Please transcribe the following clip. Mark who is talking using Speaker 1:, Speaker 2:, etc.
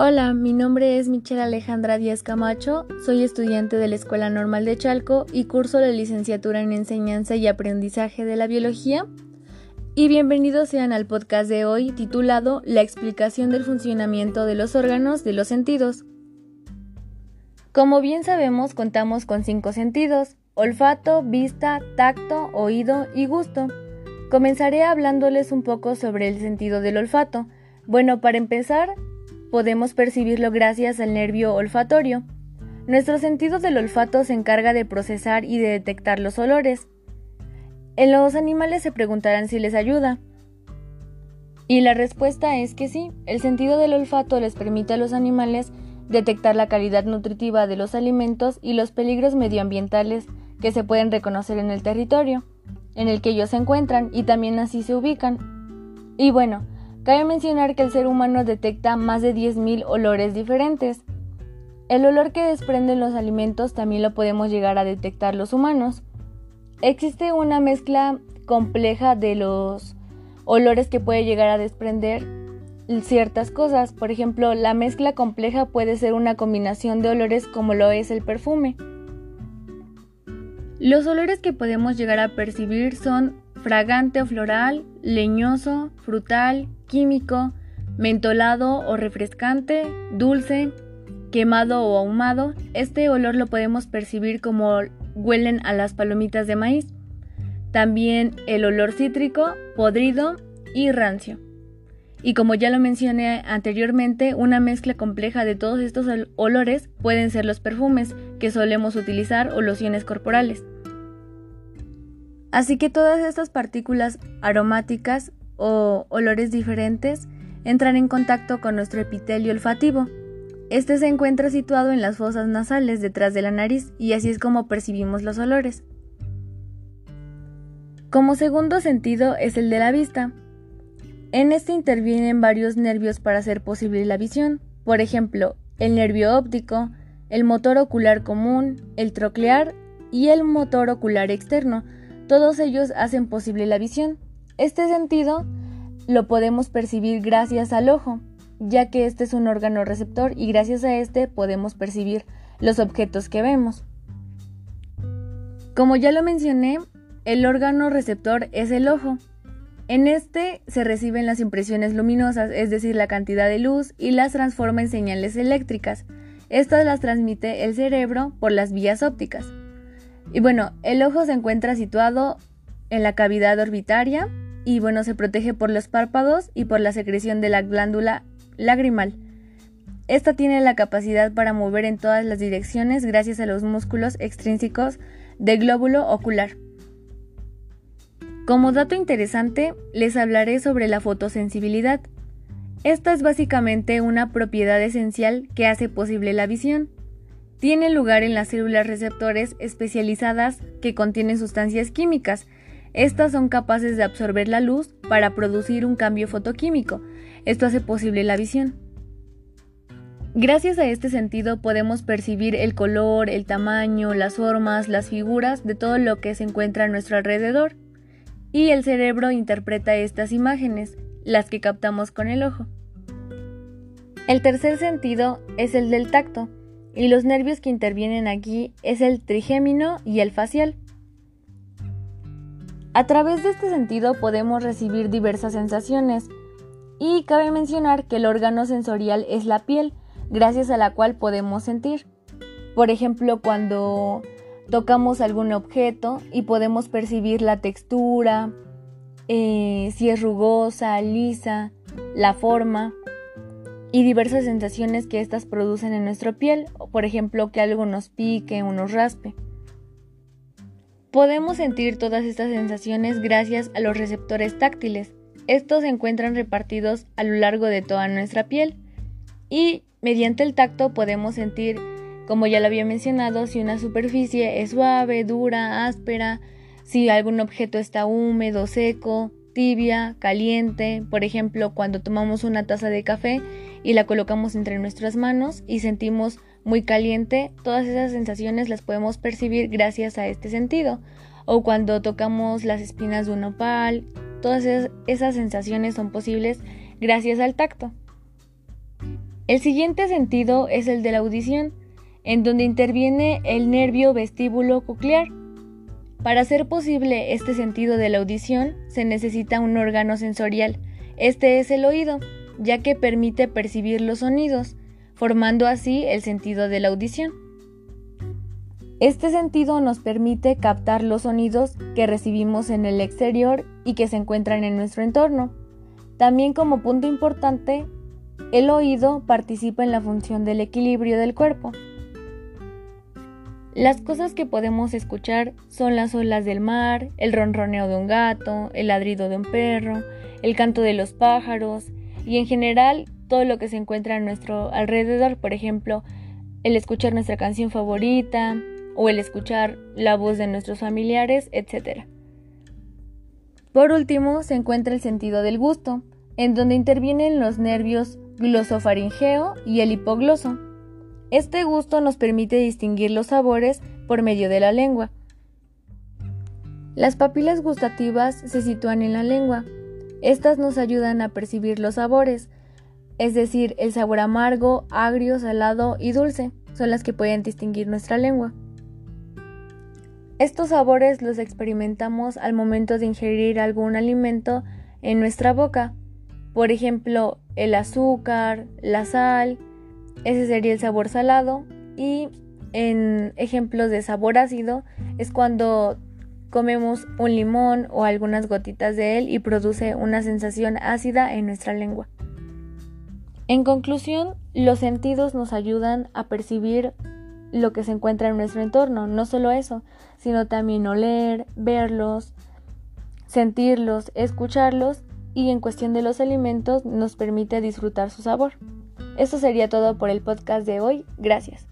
Speaker 1: Hola, mi nombre es Michelle Alejandra Díaz Camacho, soy estudiante de la Escuela Normal de Chalco y curso la licenciatura en Enseñanza y Aprendizaje de la Biología. Y bienvenidos sean al podcast de hoy titulado La explicación del funcionamiento de los órganos de los sentidos. Como bien sabemos, contamos con cinco sentidos, olfato, vista, tacto, oído y gusto. Comenzaré hablándoles un poco sobre el sentido del olfato. Bueno, para empezar, podemos percibirlo gracias al nervio olfatorio. Nuestro sentido del olfato se encarga de procesar y de detectar los olores. En los animales se preguntarán si les ayuda. Y la respuesta es que sí, el sentido del olfato les permite a los animales detectar la calidad nutritiva de los alimentos y los peligros medioambientales que se pueden reconocer en el territorio en el que ellos se encuentran y también así se ubican. Y bueno, Cabe mencionar que el ser humano detecta más de 10.000 olores diferentes. El olor que desprenden los alimentos también lo podemos llegar a detectar los humanos. Existe una mezcla compleja de los olores que puede llegar a desprender ciertas cosas. Por ejemplo, la mezcla compleja puede ser una combinación de olores como lo es el perfume. Los olores que podemos llegar a percibir son fragante o floral, leñoso, frutal, químico, mentolado o refrescante, dulce, quemado o ahumado. Este olor lo podemos percibir como huelen a las palomitas de maíz. También el olor cítrico, podrido y rancio. Y como ya lo mencioné anteriormente, una mezcla compleja de todos estos olores pueden ser los perfumes que solemos utilizar o lociones corporales. Así que todas estas partículas aromáticas o olores diferentes entran en contacto con nuestro epitelio olfativo. Este se encuentra situado en las fosas nasales detrás de la nariz y así es como percibimos los olores. Como segundo sentido es el de la vista. En este intervienen varios nervios para hacer posible la visión, por ejemplo, el nervio óptico, el motor ocular común, el troclear y el motor ocular externo, todos ellos hacen posible la visión. Este sentido lo podemos percibir gracias al ojo, ya que este es un órgano receptor y gracias a este podemos percibir los objetos que vemos. Como ya lo mencioné, el órgano receptor es el ojo. En este se reciben las impresiones luminosas, es decir, la cantidad de luz, y las transforma en señales eléctricas. Estas las transmite el cerebro por las vías ópticas. Y bueno, el ojo se encuentra situado en la cavidad orbitaria y bueno, se protege por los párpados y por la secreción de la glándula lagrimal. Esta tiene la capacidad para mover en todas las direcciones gracias a los músculos extrínsecos del glóbulo ocular. Como dato interesante, les hablaré sobre la fotosensibilidad. Esta es básicamente una propiedad esencial que hace posible la visión tiene lugar en las células receptores especializadas que contienen sustancias químicas. Estas son capaces de absorber la luz para producir un cambio fotoquímico. Esto hace posible la visión. Gracias a este sentido podemos percibir el color, el tamaño, las formas, las figuras de todo lo que se encuentra a nuestro alrededor. Y el cerebro interpreta estas imágenes, las que captamos con el ojo. El tercer sentido es el del tacto y los nervios que intervienen aquí es el trigémino y el facial. A través de este sentido podemos recibir diversas sensaciones y cabe mencionar que el órgano sensorial es la piel, gracias a la cual podemos sentir. Por ejemplo, cuando tocamos algún objeto y podemos percibir la textura, eh, si es rugosa, lisa, la forma y diversas sensaciones que éstas producen en nuestra piel, por ejemplo que algo nos pique o nos raspe. Podemos sentir todas estas sensaciones gracias a los receptores táctiles. Estos se encuentran repartidos a lo largo de toda nuestra piel y mediante el tacto podemos sentir, como ya lo había mencionado, si una superficie es suave, dura, áspera, si algún objeto está húmedo, seco, tibia, caliente, por ejemplo, cuando tomamos una taza de café y la colocamos entre nuestras manos y sentimos muy caliente, todas esas sensaciones las podemos percibir gracias a este sentido. O cuando tocamos las espinas de un opal, todas esas, sensaciones son posibles gracias al tacto. El siguiente sentido es el de la audición, en donde interviene el nervio vestíbulo coclear. Para hacer posible este sentido de la audición se necesita un órgano sensorial. Este es el oído, ya que permite percibir los sonidos, formando así el sentido de la audición. Este sentido nos permite captar los sonidos que recibimos en el exterior y que se encuentran en nuestro entorno. También como punto importante, el oído participa en la función del equilibrio del cuerpo. Las cosas que podemos escuchar son las olas del mar, el ronroneo de un gato, el ladrido de un perro, el canto de los pájaros y en general todo lo que se encuentra a nuestro alrededor, por ejemplo, el escuchar nuestra canción favorita o el escuchar la voz de nuestros familiares, etc. Por último, se encuentra el sentido del gusto, en donde intervienen los nervios glosofaringeo y el hipogloso. Este gusto nos permite distinguir los sabores por medio de la lengua. Las papilas gustativas se sitúan en la lengua. Estas nos ayudan a percibir los sabores, es decir, el sabor amargo, agrio, salado y dulce son las que pueden distinguir nuestra lengua. Estos sabores los experimentamos al momento de ingerir algún alimento en nuestra boca. Por ejemplo, el azúcar, la sal, ese sería el sabor salado y en ejemplos de sabor ácido es cuando comemos un limón o algunas gotitas de él y produce una sensación ácida en nuestra lengua. En conclusión, los sentidos nos ayudan a percibir lo que se encuentra en nuestro entorno, no solo eso, sino también oler, verlos, sentirlos, escucharlos y en cuestión de los alimentos nos permite disfrutar su sabor. Eso sería todo por el podcast de hoy. Gracias.